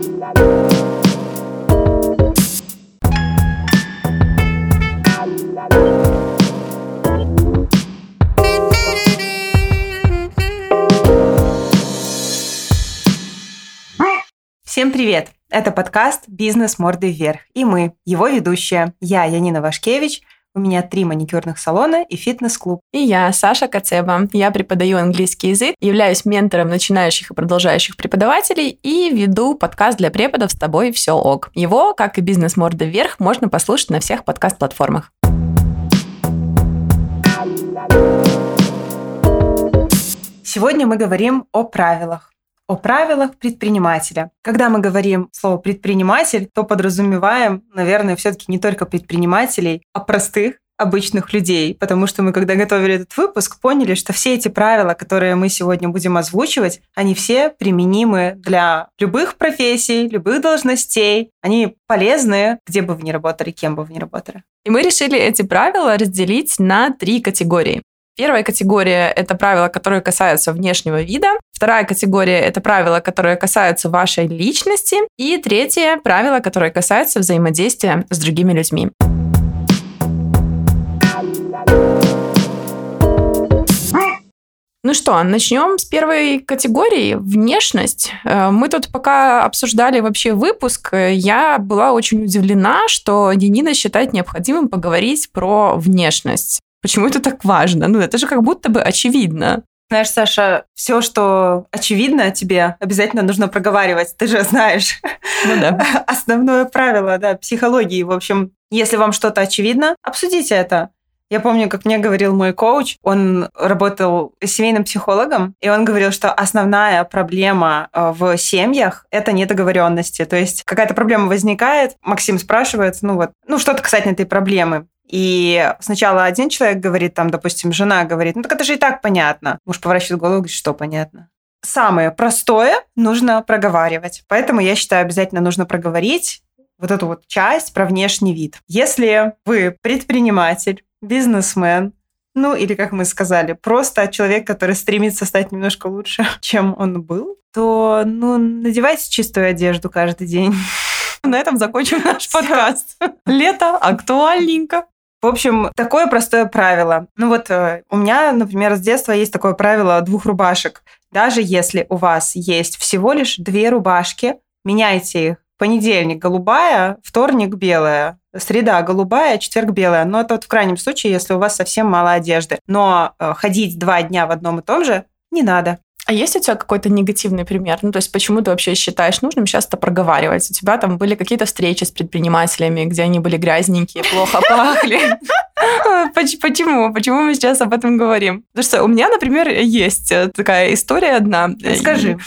Всем привет! Это подкаст «Бизнес мордой вверх» и мы, его ведущая. Я Янина Вашкевич, у меня три маникюрных салона и фитнес-клуб. И я, Саша Кацеба. Я преподаю английский язык, являюсь ментором начинающих и продолжающих преподавателей и веду подкаст для преподов «С тобой все ок». Его, как и «Бизнес морда вверх», можно послушать на всех подкаст-платформах. Сегодня мы говорим о правилах о правилах предпринимателя. Когда мы говорим слово предприниматель, то подразумеваем, наверное, все-таки не только предпринимателей, а простых обычных людей, потому что мы, когда готовили этот выпуск, поняли, что все эти правила, которые мы сегодня будем озвучивать, они все применимы для любых профессий, любых должностей. Они полезны, где бы вы ни работали, кем бы вы ни работали. И мы решили эти правила разделить на три категории. Первая категория – это правила, которые касаются внешнего вида. Вторая категория – это правила, которые касаются вашей личности. И третье – правила, которые касаются взаимодействия с другими людьми. Ну что, начнем с первой категории – внешность. Э, мы тут пока обсуждали вообще выпуск, я была очень удивлена, что Янина считает необходимым поговорить про внешность. Почему это так важно? Ну, это же как будто бы очевидно. Знаешь, Саша, все, что очевидно тебе, обязательно нужно проговаривать. Ты же знаешь. Ну да. Основное правило, да, психологии. В общем, если вам что-то очевидно, обсудите это. Я помню, как мне говорил мой коуч, он работал семейным психологом, и он говорил, что основная проблема э, в семьях — это недоговоренности. То есть какая-то проблема возникает, Максим спрашивает, ну вот, ну что-то касательно этой проблемы. И сначала один человек говорит, там, допустим, жена говорит, ну так это же и так понятно. Муж поворачивает голову и говорит, что понятно. Самое простое нужно проговаривать. Поэтому я считаю, обязательно нужно проговорить вот эту вот часть про внешний вид. Если вы предприниматель, бизнесмен, ну или, как мы сказали, просто человек, который стремится стать немножко лучше, чем он был, то, ну, надевайте чистую одежду каждый день. На этом закончим наш подкаст. Лето актуальненько. В общем, такое простое правило. Ну вот э, у меня, например, с детства есть такое правило двух рубашек. Даже если у вас есть всего лишь две рубашки, меняйте их. Понедельник голубая, вторник белая, среда голубая, четверг белая. Но это вот в крайнем случае, если у вас совсем мало одежды. Но э, ходить два дня в одном и том же не надо. А есть у тебя какой-то негативный пример? Ну, то есть, почему ты вообще считаешь нужным сейчас это проговаривать? У тебя там были какие-то встречи с предпринимателями, где они были грязненькие, плохо пахли? Почему? Почему мы сейчас об этом говорим? Потому что у меня, например, есть э, такая история одна. Скажи.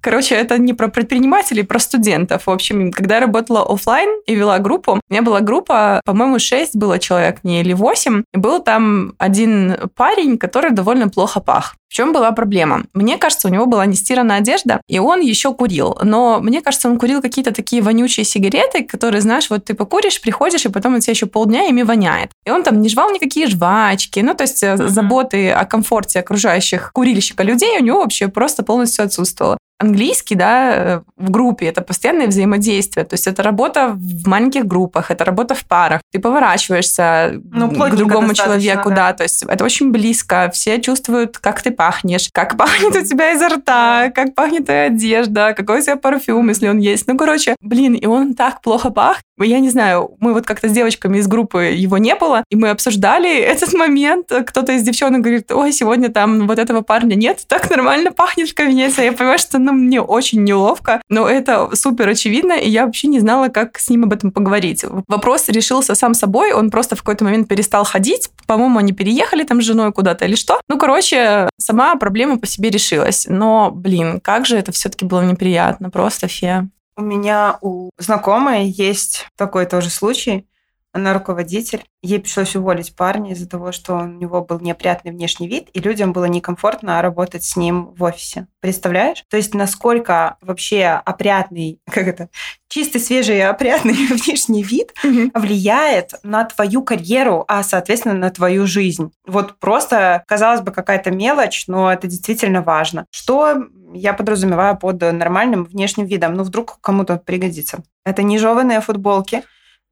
Короче, это не про предпринимателей, про студентов. В общем, когда я работала офлайн и вела группу, у меня была группа, по-моему, 6 было человек, не или 8. И был там один парень, который довольно плохо пах. В чем была проблема? Мне кажется, у него была нестиранная одежда, и он еще курил. Но мне кажется, он курил какие-то такие вонючие сигареты, которые, знаешь, вот ты покуришь, приходишь, и потом у тебя еще полдня ими воняет. И он там не жвал никакие жвачки. Ну, то есть mm-hmm. заботы о комфорте окружающих курильщика людей у него вообще просто полностью отсутствовало английский, да, э, в группе, это постоянное взаимодействие. То есть это работа в маленьких группах, это работа в парах. Ты поворачиваешься ну, к другому человеку, да. да. То есть это очень близко. Все чувствуют, как ты пахнешь, как пахнет у тебя изо рта, как пахнет твоя одежда, какой у тебя парфюм, если он есть. Ну, короче, блин, и он так плохо пах. Я не знаю, мы вот как-то с девочками из группы его не было, и мы обсуждали этот момент. Кто-то из девчонок говорит, ой, сегодня там вот этого парня нет, так нормально пахнешь в кабинете. Я понимаю, что ну, мне очень неловко, но это супер очевидно, и я вообще не знала, как с ним об этом поговорить. Вопрос решился сам собой, он просто в какой-то момент перестал ходить. По-моему, они переехали там с женой куда-то или что. Ну, короче, сама проблема по себе решилась. Но, блин, как же это все-таки было неприятно, просто фе. У меня у знакомой есть такой тоже случай. она руководитель. Ей пришлось уволить парня из-за того, что у него был неопрятный внешний вид, и людям было некомфортно работать с ним в офисе. Представляешь? То есть насколько вообще опрятный, как это, чистый, свежий и опрятный внешний вид влияет на твою карьеру, а, соответственно, на твою жизнь. Вот просто, казалось бы, какая-то мелочь, но это действительно важно. Что я подразумеваю под нормальным внешним видом? Ну, вдруг кому-то пригодится. Это не жеванные футболки,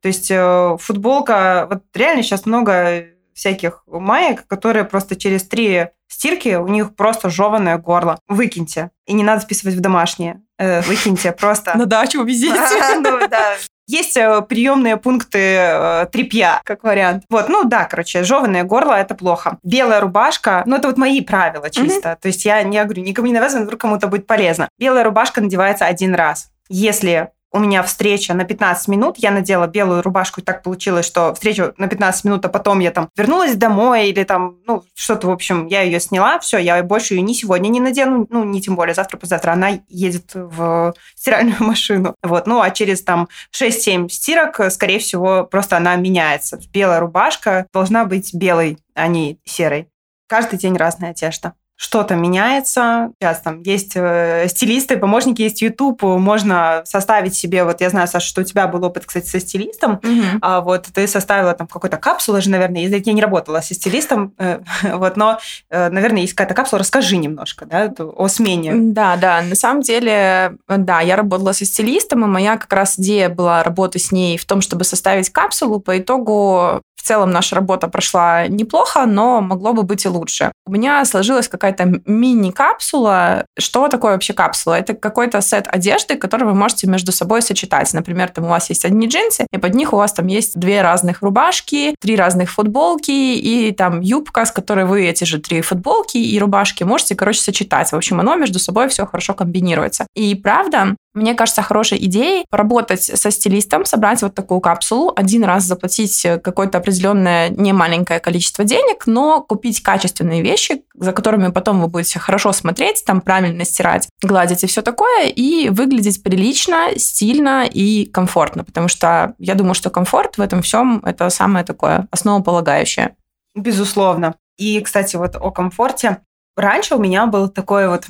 то есть э, футболка, вот реально сейчас много всяких маек, которые просто через три стирки, у них просто жеванное горло. Выкиньте. И не надо списывать в домашние. Э, выкиньте просто. На дачу увезите. Ну, да. Есть э, приемные пункты э, трепья, как вариант. Вот, ну да, короче, жеванное горло – это плохо. Белая рубашка, ну это вот мои правила чисто. Mm-hmm. То есть я не говорю, никому не навязываю, вдруг кому-то будет полезно. Белая рубашка надевается один раз. Если у меня встреча на 15 минут, я надела белую рубашку, и так получилось, что встреча на 15 минут, а потом я там вернулась домой или там, ну, что-то, в общем, я ее сняла, все, я больше ее ни сегодня не надену, ну, не тем более завтра, позавтра, она едет в стиральную машину. Вот, ну, а через там 6-7 стирок, скорее всего, просто она меняется. Белая рубашка должна быть белой, а не серой. Каждый день разная одежда что-то меняется. Сейчас там есть э, стилисты, помощники, есть YouTube, можно составить себе, вот я знаю, Саша, что у тебя был опыт, кстати, со стилистом, mm-hmm. а, вот ты составила там какой-то капсулу же, наверное, если я не работала со стилистом, э, вот, но, э, наверное, есть какая-то капсула, расскажи немножко, да, о смене. Да, да, на самом деле, да, я работала со стилистом, и моя как раз идея была работы с ней в том, чтобы составить капсулу, по итогу целом наша работа прошла неплохо, но могло бы быть и лучше. У меня сложилась какая-то мини-капсула. Что такое вообще капсула? Это какой-то сет одежды, который вы можете между собой сочетать. Например, там у вас есть одни джинсы, и под них у вас там есть две разных рубашки, три разных футболки и там юбка, с которой вы эти же три футболки и рубашки можете, короче, сочетать. В общем, оно между собой все хорошо комбинируется. И правда, мне кажется, хорошей идеей поработать со стилистом, собрать вот такую капсулу, один раз заплатить какое-то определенное немаленькое количество денег, но купить качественные вещи, за которыми потом вы будете хорошо смотреть, там правильно стирать, гладить и все такое, и выглядеть прилично, стильно и комфортно, потому что я думаю, что комфорт в этом всем это самое такое основополагающее. Безусловно. И, кстати, вот о комфорте. Раньше у меня был такой вот,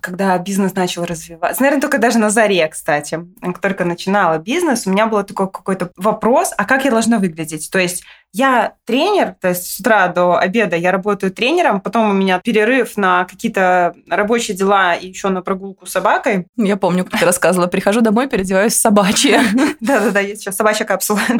когда бизнес начал развиваться, наверное, только даже на заре, кстати, только начинала бизнес, у меня был такой какой-то вопрос, а как я должна выглядеть? То есть я тренер, то есть с утра до обеда я работаю тренером, потом у меня перерыв на какие-то рабочие дела и еще на прогулку с собакой. Я помню, как ты рассказывала, прихожу домой, переодеваюсь в собачье. Да-да-да, есть сейчас собачья капсула.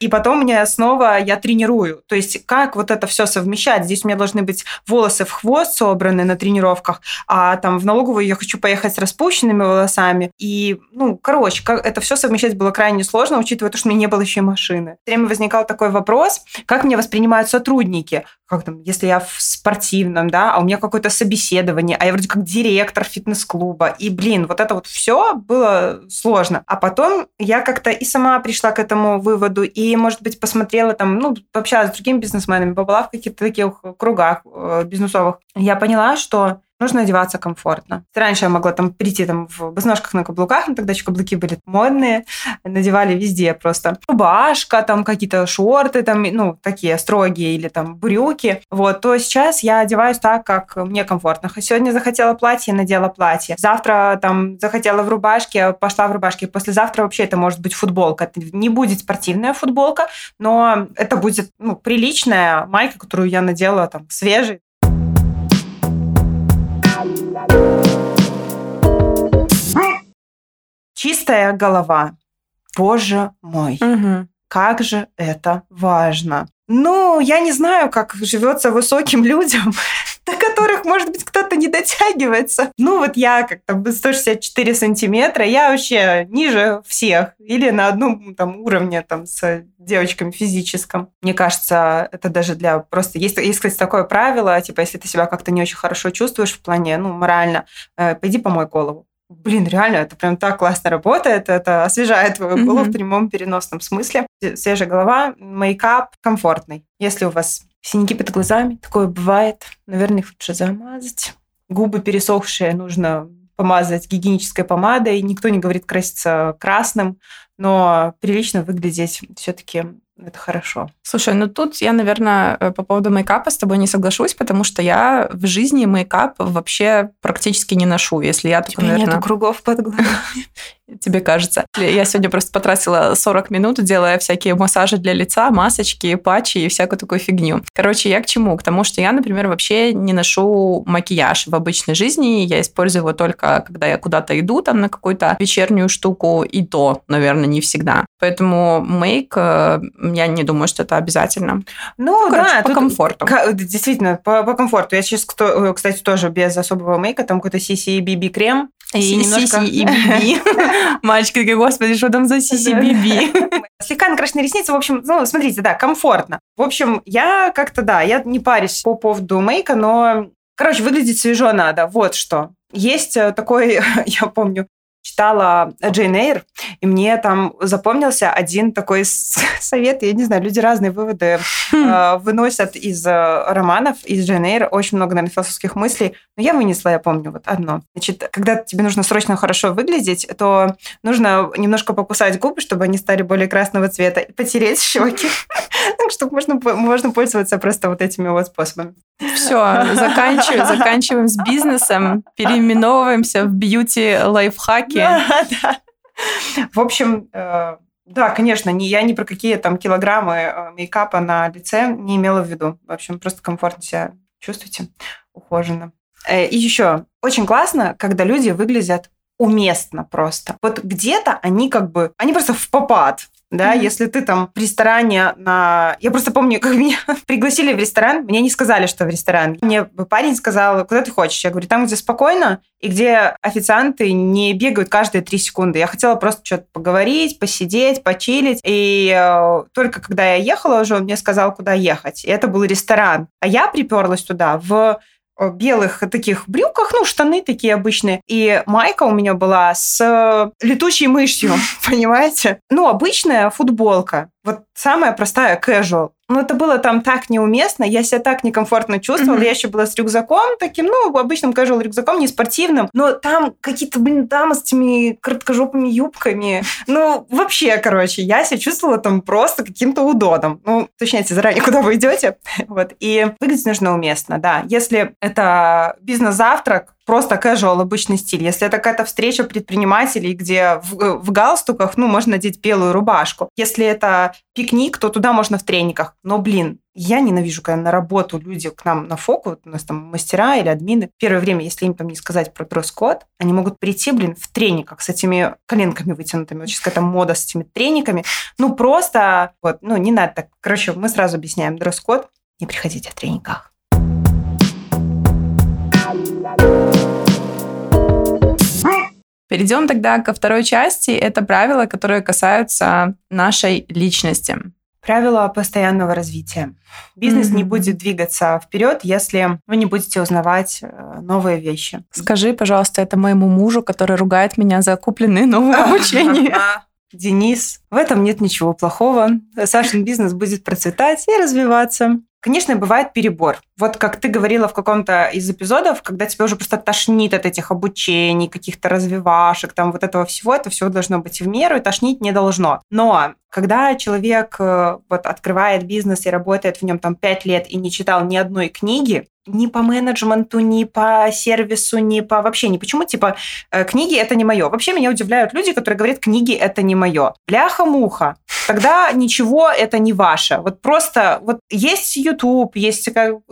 И потом мне снова я тренирую. То есть как вот это все совмещать? Здесь у меня должны быть волосы в хвост собраны на тренировках, а там в налоговую я хочу поехать с распущенными волосами. И, ну, короче, это все совмещать было крайне сложно, учитывая то, что у меня не было еще и машины время возникал такой вопрос, как меня воспринимают сотрудники, как там, если я в спортивном, да, а у меня какое-то собеседование, а я вроде как директор фитнес-клуба, и, блин, вот это вот все было сложно. А потом я как-то и сама пришла к этому выводу, и, может быть, посмотрела там, ну, пообщалась с другими бизнесменами, побыла в каких-то таких кругах э, бизнесовых. Я поняла, что нужно одеваться комфортно. Раньше я могла там прийти там в босоножках на каблуках, но тогда еще каблуки были модные, надевали везде просто. Рубашка, там какие-то шорты, там, ну, такие строгие или там брюки. Вот, то сейчас я одеваюсь так, как мне комфортно. Сегодня захотела платье, надела платье. Завтра там захотела в рубашке, пошла в рубашке. Послезавтра вообще это может быть футболка. Это не будет спортивная футболка, но это будет, ну, приличная майка, которую я надела там свежий. Чистая голова. Боже мой, угу. как же это важно. Ну, я не знаю, как живется высоким людям, до которых, может быть, кто-то не дотягивается. Ну, вот я как-то 164 сантиметра, я вообще ниже всех. Или на одном там уровне там с девочками физическом. Мне кажется, это даже для просто... Есть, есть кстати, такое правило, типа, если ты себя как-то не очень хорошо чувствуешь в плане, ну, морально, э, пойди помой голову блин, реально, это прям так классно работает, это освежает твою голову mm-hmm. в прямом переносном смысле. Свежая голова, мейкап комфортный. Если у вас синяки под глазами, такое бывает, наверное, их лучше замазать. Губы пересохшие нужно помазать гигиенической помадой, никто не говорит краситься красным, но прилично выглядеть все-таки это хорошо. Слушай, ну тут я, наверное, э, по поводу мейкапа с тобой не соглашусь, потому что я в жизни мейкап вообще практически не ношу, если я только, наверное... нету кругов под глазами. тебе кажется. Я сегодня просто потратила 40 минут, делая всякие массажи для лица, масочки, патчи и всякую такую фигню. Короче, я к чему? К тому, что я, например, вообще не ношу макияж в обычной жизни. Я использую его только, когда я куда-то иду, там, на какую-то вечернюю штуку, и то, наверное, не всегда. Поэтому мейк, э, я не думаю, что это обязательно. Ну, ну короче, да, по комфорту. Действительно, по, по комфорту. Я сейчас, э, кстати, тоже без особого мейка, там какой-то CC BB крем, и немножко... и биби. Мальчики такие, господи, что там за сиси биби? Слегка накрашенные ресницы, в общем, ну, смотрите, да, комфортно. В общем, я как-то, да, я не парюсь по поводу мейка, но, короче, выглядеть свежо надо, вот что. Есть э, такой, я помню, читала Джейн Эйр, и мне там запомнился один такой совет. Я не знаю, люди разные выводы хм. э, выносят из э, романов, из Джейн Эйр. Очень много, наверное, философских мыслей. Но я вынесла, я помню, вот одно. Значит, когда тебе нужно срочно хорошо выглядеть, то нужно немножко покусать губы, чтобы они стали более красного цвета, и потереть щеки. Так что можно, можно пользоваться просто вот этими вот способами. Все, заканчиваем, заканчиваем с бизнесом, переименовываемся в бьюти-лайфхаки. Да, да. В общем, э, да, конечно, не, я ни про какие там килограммы э, мейкапа на лице не имела в виду. В общем, просто комфортно себя чувствуйте, ухоженно. Э, и еще, очень классно, когда люди выглядят уместно просто. Вот где-то они как бы, они просто в попад да, mm-hmm. если ты там в ресторане на... Я просто помню, как меня пригласили в ресторан, мне не сказали, что в ресторан. Мне парень сказал, куда ты хочешь? Я говорю, там, где спокойно, и где официанты не бегают каждые три секунды. Я хотела просто что-то поговорить, посидеть, почилить. И э, только когда я ехала уже, он мне сказал, куда ехать. И это был ресторан. А я приперлась туда в белых таких брюках, ну, штаны такие обычные. И майка у меня была с э, летучей мышью, понимаете? Ну, обычная футболка. Вот самая простая casual. Но это было там так неуместно, я себя так некомфортно чувствовала. Mm-hmm. Я еще была с рюкзаком таким, ну, обычным casual рюкзаком, не спортивным. Но там какие-то, блин, дамы с этими короткожопыми юбками. Ну, вообще, короче, я себя чувствовала там просто каким-то удодом. Ну, уточняйте заранее, куда вы идете. вот. И выглядеть нужно уместно, да. Если это бизнес-завтрак, просто casual, обычный стиль. Если это какая-то встреча предпринимателей, где в, э, в галстуках, ну, можно надеть белую рубашку. Если это пикник, то туда можно в трениках. Но, блин, я ненавижу, когда на работу люди к нам на фоку, вот у нас там мастера или админы, первое время, если им там не сказать про дресс-код, они могут прийти, блин, в трениках с этими коленками вытянутыми. Вот сейчас какая-то мода с этими трениками. Ну, просто, вот, ну, не надо так. Короче, мы сразу объясняем дресс-код. Не приходите в трениках. Перейдем тогда ко второй части. Это правила, которые касаются нашей личности. Правила постоянного развития. Бизнес mm-hmm. не будет двигаться вперед, если вы не будете узнавать э, новые вещи. Скажи, пожалуйста, это моему мужу, который ругает меня за купленные новые обучения. Денис, в этом нет ничего плохого. Сашин бизнес будет процветать и развиваться. Конечно, бывает перебор. Вот как ты говорила в каком-то из эпизодов, когда тебя уже просто тошнит от этих обучений, каких-то развивашек, там вот этого всего, это все должно быть в меру, и тошнить не должно. Но когда человек э, вот открывает бизнес и работает в нем там пять лет и не читал ни одной книги, ни по менеджменту, ни по сервису, ни по вообще ни почему. Типа, э, книги это не мое. Вообще меня удивляют люди, которые говорят, книги это не мое. Бляха-муха. Тогда ничего это не ваше. Вот просто вот есть YouTube, есть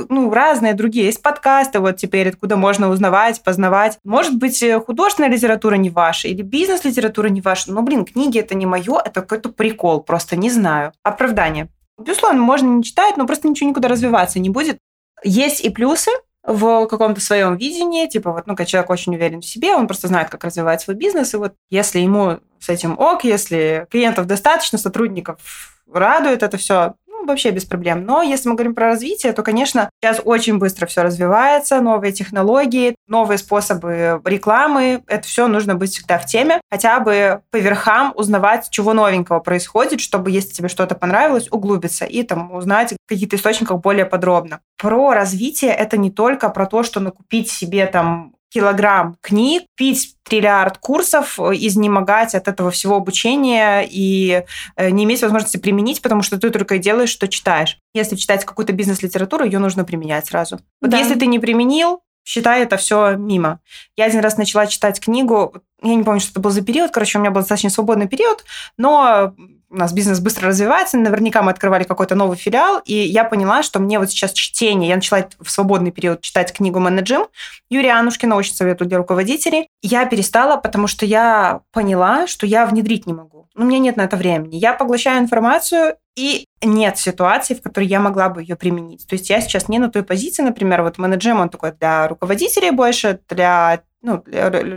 ну, разные другие, есть подкасты вот теперь, откуда можно узнавать, познавать. Может быть, э, художественная литература не ваша или бизнес-литература не ваша. Но, блин, книги это не мое, это какой-то прикол, просто не знаю. Оправдание. Безусловно, можно не читать, но просто ничего никуда развиваться не будет. Есть и плюсы в каком-то своем видении, типа вот, ну, человек очень уверен в себе, он просто знает, как развивать свой бизнес, и вот если ему с этим ок, если клиентов достаточно, сотрудников радует это все, вообще без проблем. Но если мы говорим про развитие, то, конечно, сейчас очень быстро все развивается, новые технологии, новые способы рекламы. Это все нужно быть всегда в теме. Хотя бы по верхам узнавать, чего новенького происходит, чтобы, если тебе что-то понравилось, углубиться и там узнать в каких-то источниках более подробно. Про развитие это не только про то, что накупить себе там килограмм книг, пить триллиард курсов, изнемогать от этого всего обучения и э, не иметь возможности применить, потому что ты только и делаешь, что читаешь. Если читать какую-то бизнес-литературу, ее нужно применять сразу. Вот да. если ты не применил, считай это все мимо. Я один раз начала читать книгу, я не помню, что это был за период, короче, у меня был достаточно свободный период, но у нас бизнес быстро развивается, наверняка мы открывали какой-то новый филиал, и я поняла, что мне вот сейчас чтение, я начала в свободный период читать книгу «Менеджим» Юрия Анушкина, очень советую для руководителей. Я перестала, потому что я поняла, что я внедрить не могу. У меня нет на это времени. Я поглощаю информацию, и нет ситуации, в которой я могла бы ее применить. То есть я сейчас не на той позиции, например, вот менеджер, он такой для руководителей больше, для ну,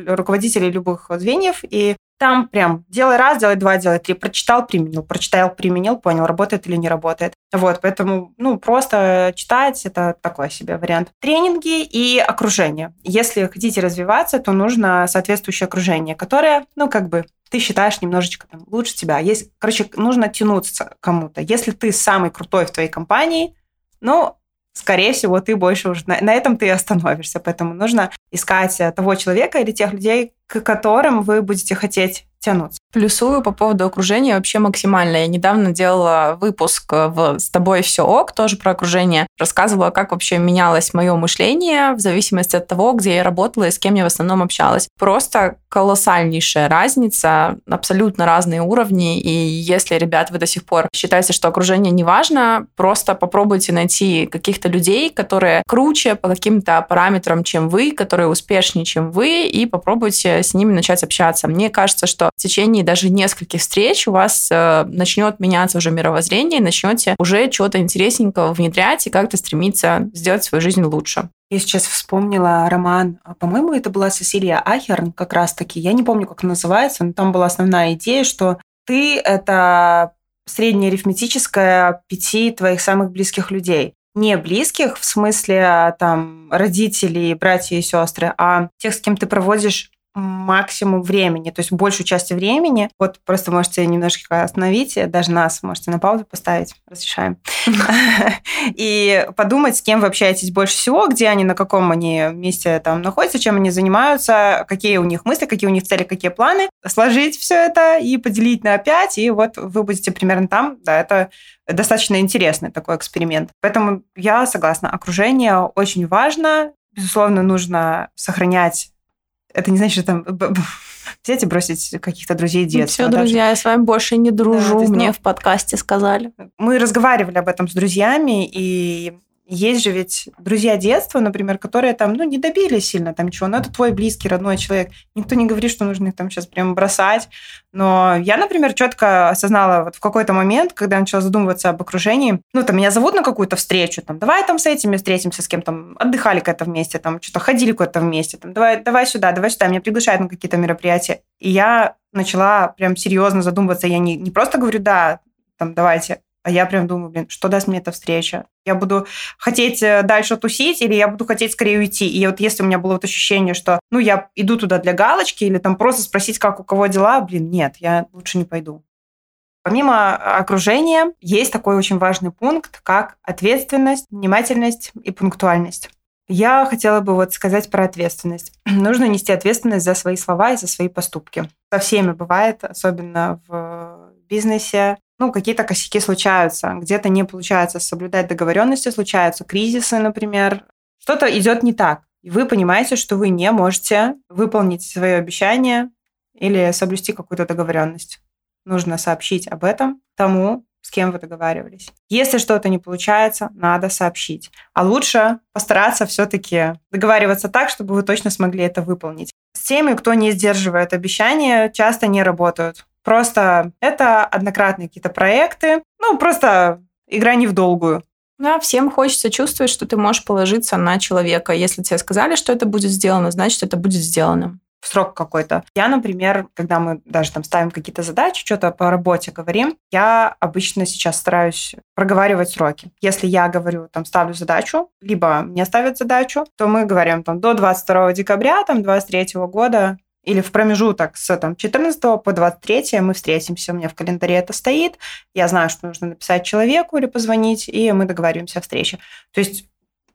руководителей любых звеньев, и там прям делай раз, делай два, делай три. Прочитал, применил, прочитал, применил, понял, работает или не работает. Вот, поэтому, ну, просто читать – это такой себе вариант. Тренинги и окружение. Если хотите развиваться, то нужно соответствующее окружение, которое, ну, как бы ты считаешь немножечко там, лучше тебя. Есть, короче, нужно тянуться кому-то. Если ты самый крутой в твоей компании, ну, скорее всего, ты больше уже на, на этом ты остановишься. Поэтому нужно искать того человека или тех людей, к которым вы будете хотеть тянуться. Плюсую по поводу окружения вообще максимально. Я недавно делала выпуск в «С тобой все ок», тоже про окружение. Рассказывала, как вообще менялось мое мышление в зависимости от того, где я работала и с кем я в основном общалась. Просто колоссальнейшая разница, абсолютно разные уровни. И если, ребят, вы до сих пор считаете, что окружение не важно, просто попробуйте найти каких-то людей, которые круче по каким-то параметрам, чем вы, которые успешнее, чем вы, и попробуйте с ними начать общаться. Мне кажется, что в течение даже нескольких встреч у вас э, начнет меняться уже мировоззрение, и начнете уже чего-то интересненького внедрять и как-то стремиться сделать свою жизнь лучше. Я сейчас вспомнила роман, а, по-моему, это была Сесилия Ахерн как раз-таки. Я не помню, как называется, но там была основная идея, что ты — это среднеарифметическое пяти твоих самых близких людей. Не близких в смысле а, там родителей, братья и сестры, а тех, с кем ты проводишь максимум времени, то есть большую часть времени. Вот просто можете немножко остановить, даже нас можете на паузу поставить, разрешаем. И подумать, с кем вы общаетесь больше всего, где они, на каком они месте там находятся, чем они занимаются, какие у них мысли, какие у них цели, какие планы. Сложить все это и поделить на 5, и вот вы будете примерно там. Да, это достаточно интересный такой эксперимент. Поэтому я согласна, окружение очень важно. Безусловно, нужно сохранять это не значит, что там взять и бросить каких-то друзей ну, детства. Все, друзья, я с вами больше не дружу, да, мне ну, в подкасте сказали. Мы разговаривали об этом с друзьями, и есть же ведь друзья детства, например, которые там, ну, не добились сильно там чего, но это твой близкий, родной человек. Никто не говорит, что нужно их там сейчас прям бросать. Но я, например, четко осознала вот в какой-то момент, когда я начала задумываться об окружении, ну, там, меня зовут на какую-то встречу, там, давай там с этими встретимся, с кем там, отдыхали как то вместе, там, что-то ходили куда-то вместе, там, давай, давай сюда, давай сюда, меня приглашают на какие-то мероприятия. И я начала прям серьезно задумываться. Я не, не просто говорю, да, там, давайте, а я прям думаю, блин, что даст мне эта встреча? Я буду хотеть э, дальше тусить или я буду хотеть скорее уйти? И вот если у меня было вот ощущение, что, ну, я иду туда для галочки или там просто спросить, как у кого дела, блин, нет, я лучше не пойду. Помимо окружения, есть такой очень важный пункт, как ответственность, внимательность и пунктуальность. Я хотела бы вот сказать про ответственность. Нужно нести ответственность за свои слова и за свои поступки. Со всеми бывает, особенно в бизнесе, ну, какие-то косяки случаются, где-то не получается соблюдать договоренности, случаются кризисы, например. Что-то идет не так, и вы понимаете, что вы не можете выполнить свое обещание или соблюсти какую-то договоренность. Нужно сообщить об этом тому, с кем вы договаривались. Если что-то не получается, надо сообщить. А лучше постараться все-таки договариваться так, чтобы вы точно смогли это выполнить. С теми, кто не сдерживает обещания, часто не работают. Просто это однократные какие-то проекты. Ну, просто игра не в долгую. Да, всем хочется чувствовать, что ты можешь положиться на человека. Если тебе сказали, что это будет сделано, значит, это будет сделано в срок какой-то. Я, например, когда мы даже там ставим какие-то задачи, что-то по работе говорим, я обычно сейчас стараюсь проговаривать сроки. Если я говорю, там, ставлю задачу, либо мне ставят задачу, то мы говорим там до 22 декабря, там, 23 года или в промежуток с там, 14 по 23 мы встретимся, у меня в календаре это стоит, я знаю, что нужно написать человеку или позвонить, и мы договариваемся о встрече. То есть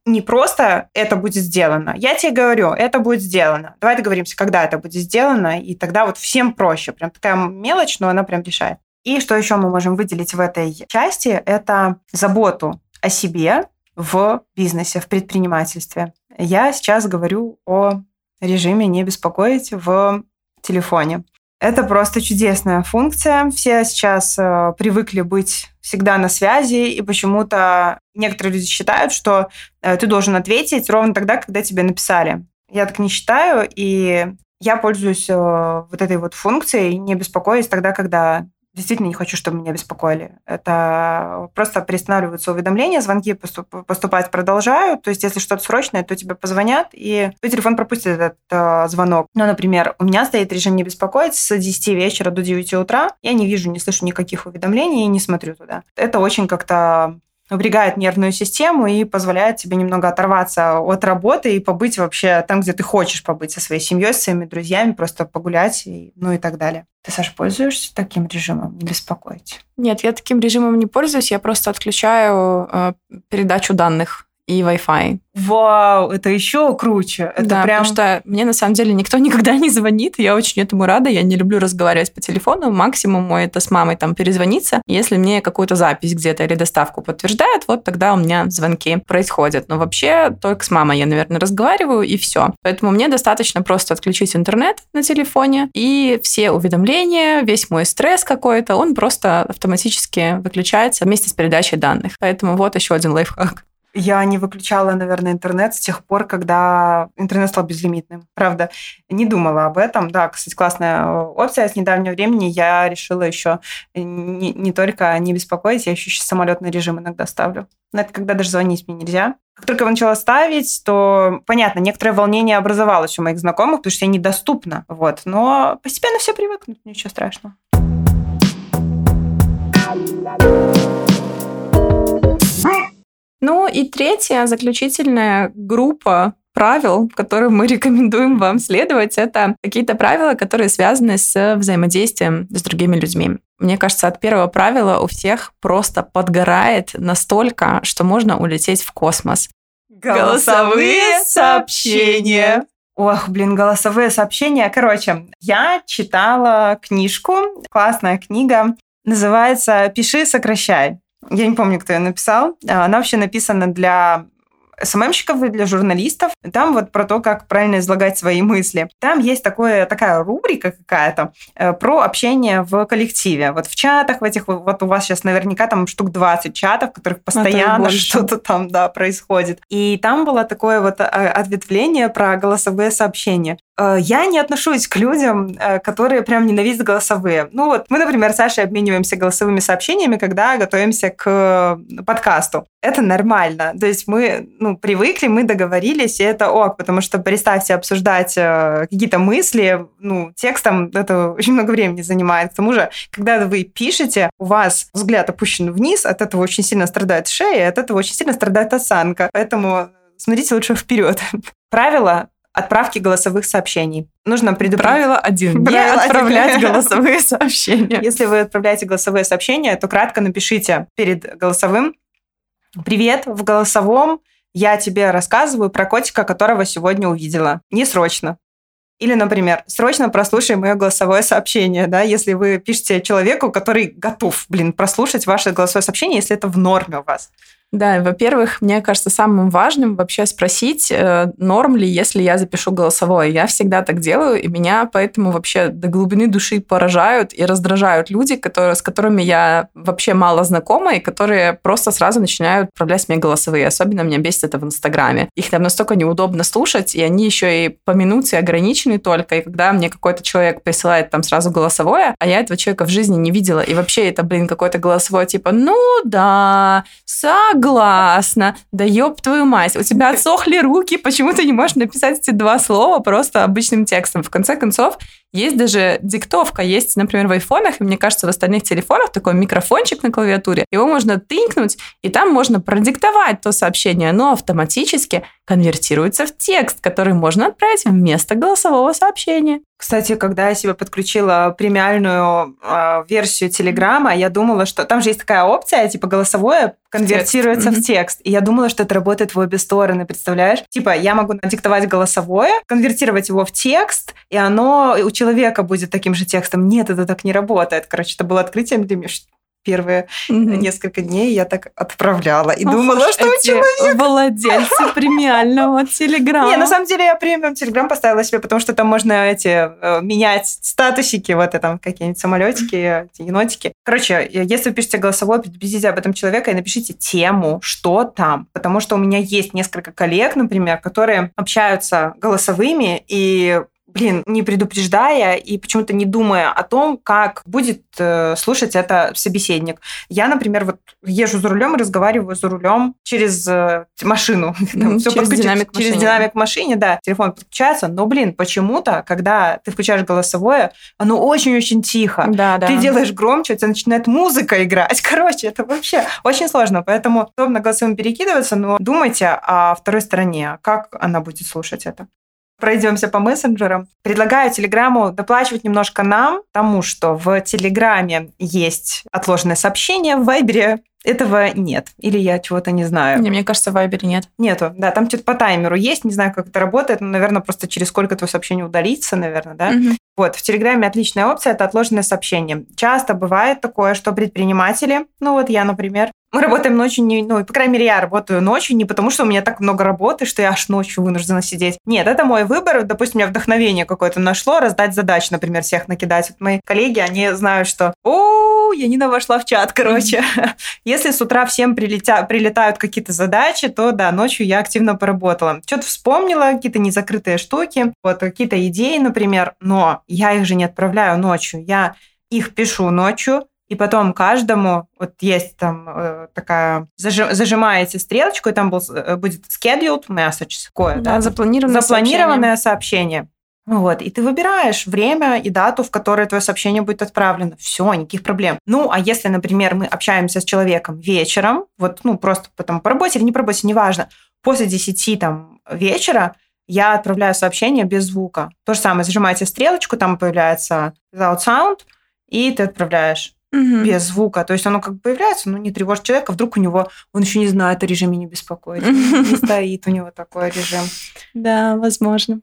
не просто это будет сделано. Я тебе говорю, это будет сделано. Давай договоримся, когда это будет сделано, и тогда вот всем проще. Прям такая мелочь, но она прям решает. И что еще мы можем выделить в этой части, это заботу о себе в бизнесе, в предпринимательстве. Я сейчас говорю о режиме «не беспокоить» в телефоне. Это просто чудесная функция. Все сейчас э, привыкли быть всегда на связи, и почему-то некоторые люди считают, что э, ты должен ответить ровно тогда, когда тебе написали. Я так не считаю, и я пользуюсь э, вот этой вот функцией, не беспокоясь тогда, когда действительно не хочу, чтобы меня беспокоили. Это просто перестанавливаются уведомления, звонки поступать продолжают. То есть, если что-то срочное, то тебе позвонят, и твой телефон пропустит этот э, звонок. Ну, например, у меня стоит режим не беспокоить с 10 вечера до 9 утра. Я не вижу, не слышу никаких уведомлений и не смотрю туда. Это очень как-то напрягает нервную систему и позволяет тебе немного оторваться от работы и побыть вообще там, где ты хочешь побыть со своей семьей, со своими друзьями, просто погулять, и, ну и так далее. Ты, Саша, пользуешься таким режимом? Не беспокоить? Нет, я таким режимом не пользуюсь, я просто отключаю э, передачу данных и Wi-Fi. Вау, это еще круче. Это да, прям... потому что мне на самом деле никто никогда не звонит, я очень этому рада, я не люблю разговаривать по телефону, максимум мой это с мамой там перезвониться, если мне какую-то запись где-то или доставку подтверждают, вот тогда у меня звонки происходят. Но вообще только с мамой я, наверное, разговариваю и все. Поэтому мне достаточно просто отключить интернет на телефоне и все уведомления, весь мой стресс какой-то, он просто автоматически выключается вместе с передачей данных. Поэтому вот еще один лайфхак. Я не выключала, наверное, интернет с тех пор, когда интернет стал безлимитным. Правда, не думала об этом. Да, кстати, классная э, опция. С недавнего времени я решила еще не, не только не беспокоить, я еще сейчас самолетный режим иногда ставлю. Но это когда даже звонить мне нельзя. Как только я начала ставить, то, понятно, некоторое волнение образовалось у моих знакомых, потому что я недоступна. Вот. Но постепенно все привыкнут, ничего страшного. Ну и третья, заключительная группа правил, которым мы рекомендуем вам следовать, это какие-то правила, которые связаны с взаимодействием с другими людьми. Мне кажется, от первого правила у всех просто подгорает настолько, что можно улететь в космос. Голосовые сообщения. Ох, блин, голосовые сообщения. Короче, я читала книжку, классная книга, называется «Пиши, сокращай». Я не помню, кто ее написал. А, она вообще написана для СММщиков и для журналистов. Там вот про то, как правильно излагать свои мысли. Там есть такое, такая рубрика какая-то э, про общение в коллективе. Вот в чатах в этих, вот у вас сейчас наверняка там штук 20 чатов, в которых постоянно что-то там, да, происходит. И там было такое вот э, ответвление про голосовые сообщения. Э, я не отношусь к людям, э, которые прям ненавидят голосовые. Ну вот мы, например, с Сашей обмениваемся голосовыми сообщениями, когда готовимся к подкасту. Это нормально. То есть мы ну, привыкли, мы договорились, и это ок, потому что представьте обсуждать э, какие-то мысли, ну, текстом это очень много времени занимает. К тому же, когда вы пишете, у вас взгляд опущен вниз, от этого очень сильно страдает шея, от этого очень сильно страдает осанка. Поэтому смотрите лучше вперед. Правило отправки голосовых сообщений. Нужно предупредить. Правило один. Не отправлять голосовые сообщения. Если вы отправляете голосовые сообщения, то кратко напишите перед голосовым «Привет, в голосовом я тебе рассказываю про котика, которого сегодня увидела. Не срочно». Или, например, срочно прослушай мое голосовое сообщение, да, если вы пишете человеку, который готов, блин, прослушать ваше голосовое сообщение, если это в норме у вас. Да, во-первых, мне кажется, самым важным вообще спросить, э, норм ли, если я запишу голосовое. Я всегда так делаю, и меня поэтому вообще до глубины души поражают и раздражают люди, которые, с которыми я вообще мало знакома, и которые просто сразу начинают отправлять мне голосовые. Особенно меня бесит это в Инстаграме. Их там настолько неудобно слушать, и они еще и по минуте ограничены только. И когда мне какой-то человек присылает там сразу голосовое, а я этого человека в жизни не видела, и вообще это, блин, какое-то голосовое типа, ну да, саг согласна. Да ёб твою мать, у тебя отсохли руки, почему ты не можешь написать эти два слова просто обычным текстом? В конце концов, Есть даже диктовка, есть, например, в айфонах, и мне кажется, в остальных телефонах такой микрофончик на клавиатуре. Его можно тынкнуть, и там можно продиктовать то сообщение. Оно автоматически конвертируется в текст, который можно отправить вместо голосового сообщения. Кстати, когда я себе подключила премиальную э, версию Телеграма, я думала, что там же есть такая опция, типа голосовое конвертируется в текст. в текст. И я думала, что это работает в обе стороны, представляешь? Типа я могу надиктовать голосовое, конвертировать его в текст, и оно у человека будет таким же текстом. Нет, это так не работает. Короче, это было открытием для меня, первые mm-hmm. несколько дней я так отправляла и Ох думала, что у человека... владельцы премиального телеграмма. Не, на самом деле я премиум телеграм поставила себе, потому что там можно эти э, менять статусики, вот это там какие-нибудь самолетики, енотики. Короче, если вы пишете голосовой, предупредите об этом человека и напишите тему, что там. Потому что у меня есть несколько коллег, например, которые общаются голосовыми, и блин, не предупреждая и почему-то не думая о том, как будет э, слушать это собеседник. Я, например, вот езжу за рулем и разговариваю за рулем через э, машину. Там, через подключ... динамик Через динамик машине, да. Телефон подключается, но, блин, почему-то, когда ты включаешь голосовое, оно очень-очень тихо. Да, да. Ты делаешь громче, у тебя начинает музыка играть. Короче, это вообще очень сложно. Поэтому удобно голосовым перекидываться, но думайте о второй стороне, как она будет слушать это пройдемся по мессенджерам. Предлагаю Телеграму доплачивать немножко нам, потому что в Телеграме есть отложенное сообщение, в Вайбере этого нет. Или я чего-то не знаю. Не, мне кажется, в Вайбере нет. Нету, да. Там что-то по таймеру есть. Не знаю, как это работает. Но, наверное, просто через сколько твое сообщение удалится, наверное, да. Угу. Вот, в Телеграме отличная опция – это отложенное сообщение. Часто бывает такое, что предприниматели, ну вот я, например, мы работаем ночью, не, ну, по крайней мере, я работаю ночью не потому, что у меня так много работы, что я аж ночью вынуждена сидеть. Нет, это мой выбор. Допустим, у меня вдохновение какое-то нашло, раздать задачи, например, всех накидать. Вот мои коллеги, они знают, что «О, Янина вошла в чат, короче». Если с утра всем прилетя, прилетают какие-то задачи, то да, ночью я активно поработала. Что-то вспомнила, какие-то незакрытые штуки, вот какие-то идеи, например, но я их же не отправляю ночью. Я их пишу ночью, и потом каждому, вот есть там э, такая, зажи, зажимаете стрелочку, и там был, э, будет scheduled message, такое, да, да запланированное, запланированное сообщение. сообщение. Вот, и ты выбираешь время и дату, в которой твое сообщение будет отправлено. Все, никаких проблем. Ну, а если, например, мы общаемся с человеком вечером, вот, ну, просто потом по работе или не по работе, неважно, после 10 там вечера, я отправляю сообщение без звука. То же самое, зажимаете стрелочку, там появляется without sound, и ты отправляешь угу. без звука. То есть оно как бы появляется, но не тревожит человека. Вдруг у него, он еще не знает о режиме не беспокоить. Не стоит у него такой режим. Да, возможно.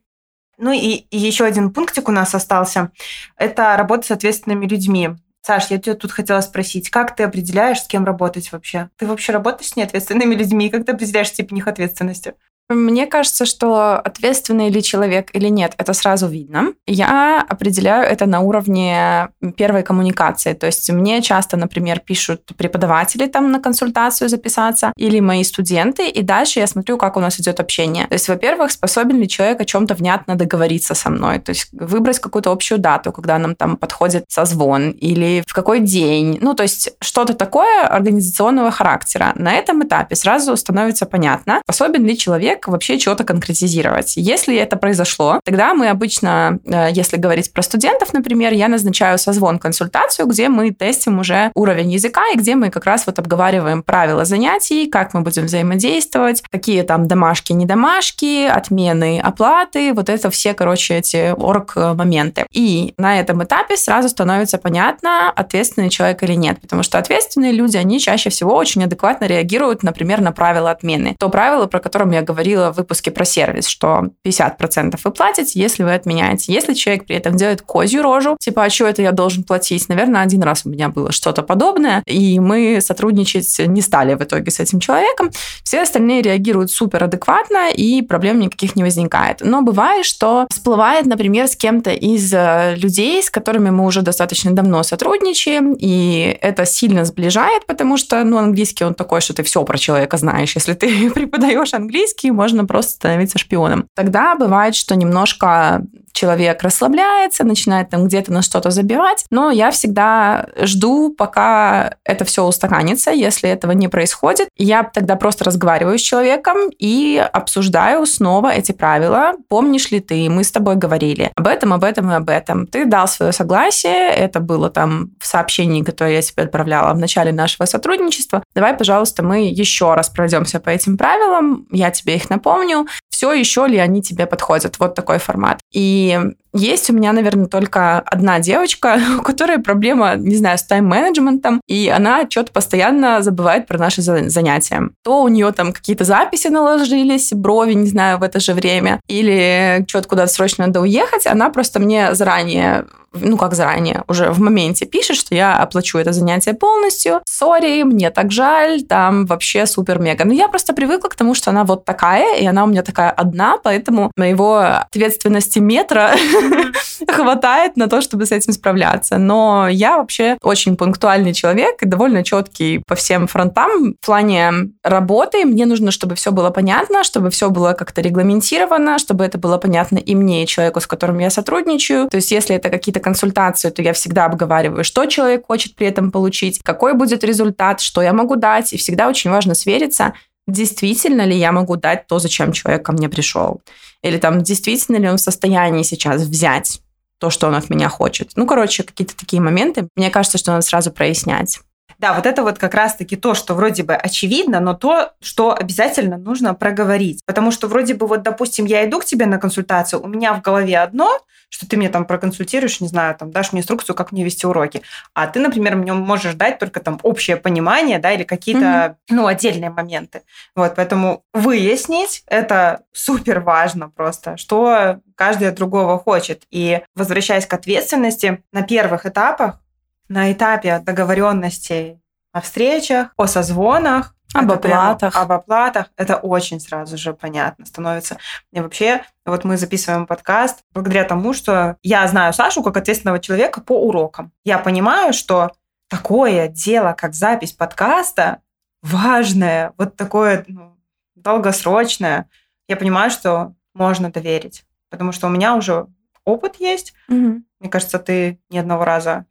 Ну и, и еще один пунктик у нас остался. Это работа с ответственными людьми. Саш, я тебя тут хотела спросить, как ты определяешь, с кем работать вообще? Ты вообще работаешь с неответственными людьми? Как ты определяешь степень их ответственности? Мне кажется, что ответственный ли человек или нет, это сразу видно. Я определяю это на уровне первой коммуникации. То есть мне часто, например, пишут преподаватели там на консультацию записаться или мои студенты, и дальше я смотрю, как у нас идет общение. То есть, во-первых, способен ли человек о чем-то внятно договориться со мной, то есть выбрать какую-то общую дату, когда нам там подходит созвон, или в какой день. Ну, то есть что-то такое организационного характера. На этом этапе сразу становится понятно, способен ли человек человек вообще чего-то конкретизировать. Если это произошло, тогда мы обычно, э, если говорить про студентов, например, я назначаю созвон консультацию, где мы тестим уже уровень языка и где мы как раз вот обговариваем правила занятий, как мы будем взаимодействовать, какие там домашки, не домашки, отмены, оплаты, вот это все, короче, эти орг-моменты. И на этом этапе сразу становится понятно, ответственный человек или нет, потому что ответственные люди, они чаще всего очень адекватно реагируют, например, на правила отмены. То правило, про которое я говорила говорила в выпуске про сервис, что 50% вы платите, если вы отменяете. Если человек при этом делает козью рожу, типа, а что это я должен платить? Наверное, один раз у меня было что-то подобное, и мы сотрудничать не стали в итоге с этим человеком. Все остальные реагируют супер адекватно, и проблем никаких не возникает. Но бывает, что всплывает, например, с кем-то из э, людей, с которыми мы уже достаточно давно сотрудничаем, и это сильно сближает, потому что, ну, английский он такой, что ты все про человека знаешь. Если ты преподаешь английский, теоретически можно просто становиться шпионом. Тогда бывает, что немножко человек расслабляется, начинает там где-то на что-то забивать, но я всегда жду, пока это все устаканится. Если этого не происходит, я тогда просто разговариваю с человеком и обсуждаю снова эти правила. Помнишь ли ты, мы с тобой говорили об этом, об этом и об этом. Ты дал свое согласие, это было там в сообщении, которое я тебе отправляла в начале нашего сотрудничества. Давай, пожалуйста, мы еще раз пройдемся по этим правилам, я тебе их напомню, все еще ли они тебе подходят. Вот такой формат. И есть у меня, наверное, только одна девочка, у которой проблема, не знаю, с тайм-менеджментом, и она что-то постоянно забывает про наши занятия. То у нее там какие-то записи наложились, брови, не знаю, в это же время, или что-то куда-то срочно надо уехать, она просто мне заранее ну как заранее, уже в моменте пишет, что я оплачу это занятие полностью. Сори, мне так жаль, там вообще супер-мега. Но я просто привыкла к тому, что она вот такая, и она у меня такая одна, поэтому моего ответственности метра хватает на то, чтобы с этим справляться. Но я вообще очень пунктуальный человек и довольно четкий по всем фронтам. В плане работы мне нужно, чтобы все было понятно, чтобы все было как-то регламентировано, чтобы это было понятно и мне, и человеку, с которым я сотрудничаю. То есть если это какие-то консультации, то я всегда обговариваю, что человек хочет при этом получить, какой будет результат, что я могу дать. И всегда очень важно свериться, действительно ли я могу дать то, зачем человек ко мне пришел. Или там, действительно ли он в состоянии сейчас взять то, что он от меня хочет. Ну, короче, какие-то такие моменты. Мне кажется, что надо сразу прояснять. Да, вот это вот как раз-таки то, что вроде бы очевидно, но то, что обязательно нужно проговорить. Потому что вроде бы вот, допустим, я иду к тебе на консультацию, у меня в голове одно, что ты мне там проконсультируешь, не знаю, там дашь мне инструкцию, как мне вести уроки. А ты, например, мне можешь дать только там общее понимание, да, или какие-то, mm-hmm. ну, отдельные моменты. Вот, поэтому выяснить это супер важно просто, что каждый от другого хочет. И возвращаясь к ответственности, на первых этапах на этапе договоренности о встречах, о созвонах, об оплатах. Прямо, об оплатах. Это очень сразу же понятно становится. И вообще, вот мы записываем подкаст благодаря тому, что я знаю Сашу как ответственного человека по урокам. Я понимаю, что такое дело, как запись подкаста, важное, вот такое ну, долгосрочное, я понимаю, что можно доверить. Потому что у меня уже опыт есть. Угу. Мне кажется, ты ни одного раза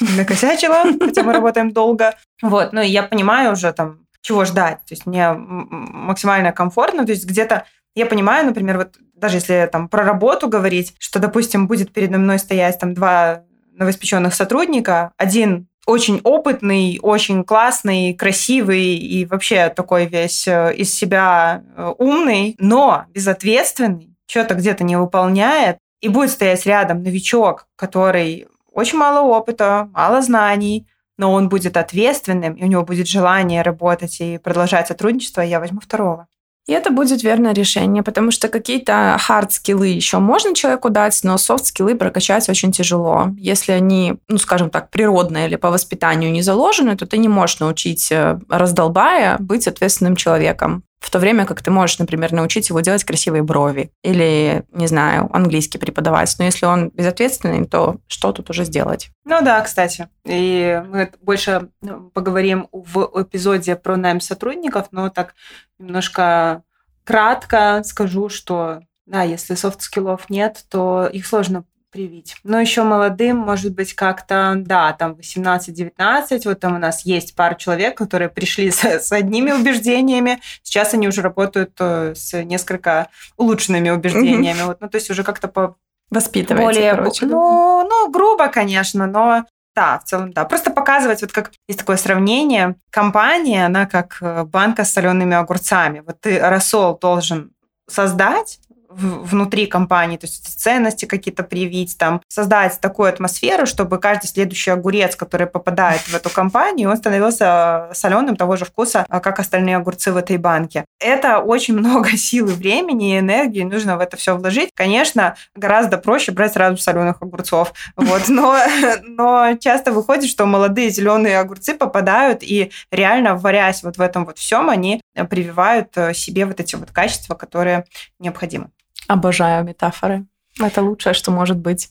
накосячила, хотя мы работаем долго. Вот, ну и я понимаю уже там, чего ждать. То есть мне максимально комфортно. То есть где-то я понимаю, например, вот даже если там про работу говорить, что, допустим, будет передо мной стоять там два новоспеченных сотрудника, один очень опытный, очень классный, красивый и вообще такой весь э, из себя э, умный, но безответственный, что-то где-то не выполняет, и будет стоять рядом новичок, который очень мало опыта, мало знаний, но он будет ответственным, и у него будет желание работать и продолжать сотрудничество, я возьму второго. И это будет верное решение, потому что какие-то хард-скиллы еще можно человеку дать, но софт-скиллы прокачать очень тяжело. Если они, ну, скажем так, природные или по воспитанию не заложены, то ты не можешь научить э, раздолбая быть ответственным человеком. В то время как ты можешь, например, научить его делать красивые брови или, не знаю, английский преподавать. Но если он безответственный, то что тут уже сделать? Ну да, кстати. И мы больше ну, поговорим в эпизоде про найм сотрудников, но так немножко кратко скажу, что да, если софт-скиллов нет, то их сложно привить. Но еще молодым, может быть, как-то, да, там 18-19, вот там у нас есть пара человек, которые пришли с, с одними убеждениями, сейчас они уже работают э, с несколько улучшенными убеждениями. Вот, ну, то есть уже как-то по Воспитываете, более, короче. Ну, ну, грубо, конечно, но да, в целом, да. Просто показывать, вот как есть такое сравнение. Компания, она как э, банка с солеными огурцами. Вот ты рассол должен создать, внутри компании, то есть ценности какие-то привить, там, создать такую атмосферу, чтобы каждый следующий огурец, который попадает в эту компанию, он становился соленым того же вкуса, а, как остальные огурцы в этой банке. Это очень много силы, времени и энергии нужно в это все вложить. Конечно, гораздо проще брать сразу соленых огурцов, вот, но, но часто выходит, что молодые зеленые огурцы попадают и реально варясь вот в этом вот всем, они прививают э, себе вот эти вот качества, которые необходимы. Обожаю метафоры. Это лучшее, что может быть.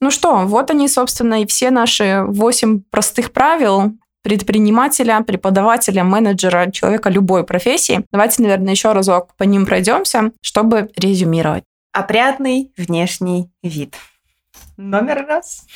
Ну что, вот они, собственно, и все наши восемь простых правил. предпринимателя, преподавателя, менеджера, человека любой профессии. Давайте, наверное, еще разок по ним пройдемся, чтобы резюмировать. Опрятный внешний вид. Номер раз.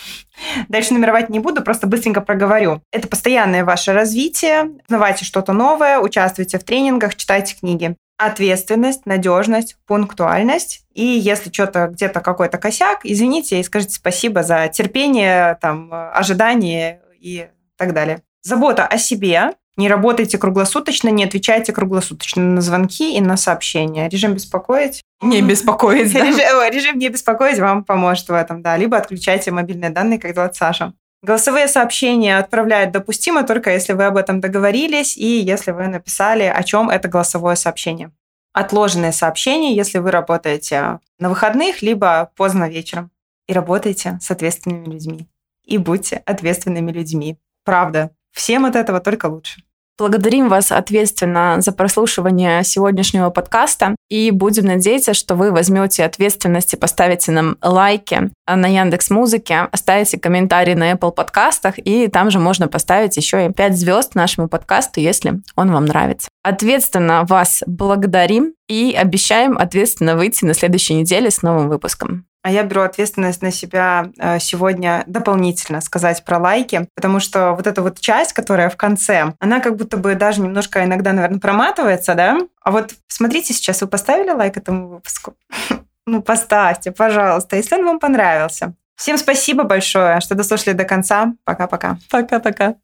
Дальше нумеровать не буду, просто быстренько проговорю. Это постоянное ваше развитие. Узнавайте что-то новое, участвуйте в тренингах, читайте книги. Ответственность, надежность, пунктуальность. И если что-то где-то какой-то косяк, извините и скажите спасибо за терпение, там, ожидание и так далее. Забота о себе, не работайте круглосуточно, не отвечайте круглосуточно на звонки и на сообщения. Режим беспокоить. Не беспокоить, да? Режим, режим не беспокоить вам поможет в этом, да. Либо отключайте мобильные данные, как делает Саша. Голосовые сообщения отправляют допустимо только если вы об этом договорились и если вы написали, о чем это голосовое сообщение. Отложенные сообщения, если вы работаете на выходных, либо поздно вечером. И работаете с ответственными людьми. И будьте ответственными людьми. Правда. Всем от этого только лучше. Благодарим вас ответственно за прослушивание сегодняшнего подкаста и будем надеяться, что вы возьмете ответственность и поставите нам лайки на Яндекс Музыке, оставите комментарий на Apple подкастах и там же можно поставить еще и 5 звезд нашему подкасту, если он вам нравится. Ответственно вас благодарим и обещаем ответственно выйти на следующей неделе с новым выпуском. А я беру ответственность на себя э, сегодня дополнительно сказать про лайки, потому что вот эта вот часть, которая в конце, она как будто бы даже немножко иногда, наверное, проматывается, да? А вот смотрите, сейчас вы поставили лайк этому выпуску? Ну, поставьте, пожалуйста, если он вам понравился. Всем спасибо большое, что дослушали до конца. Пока-пока. Пока-пока.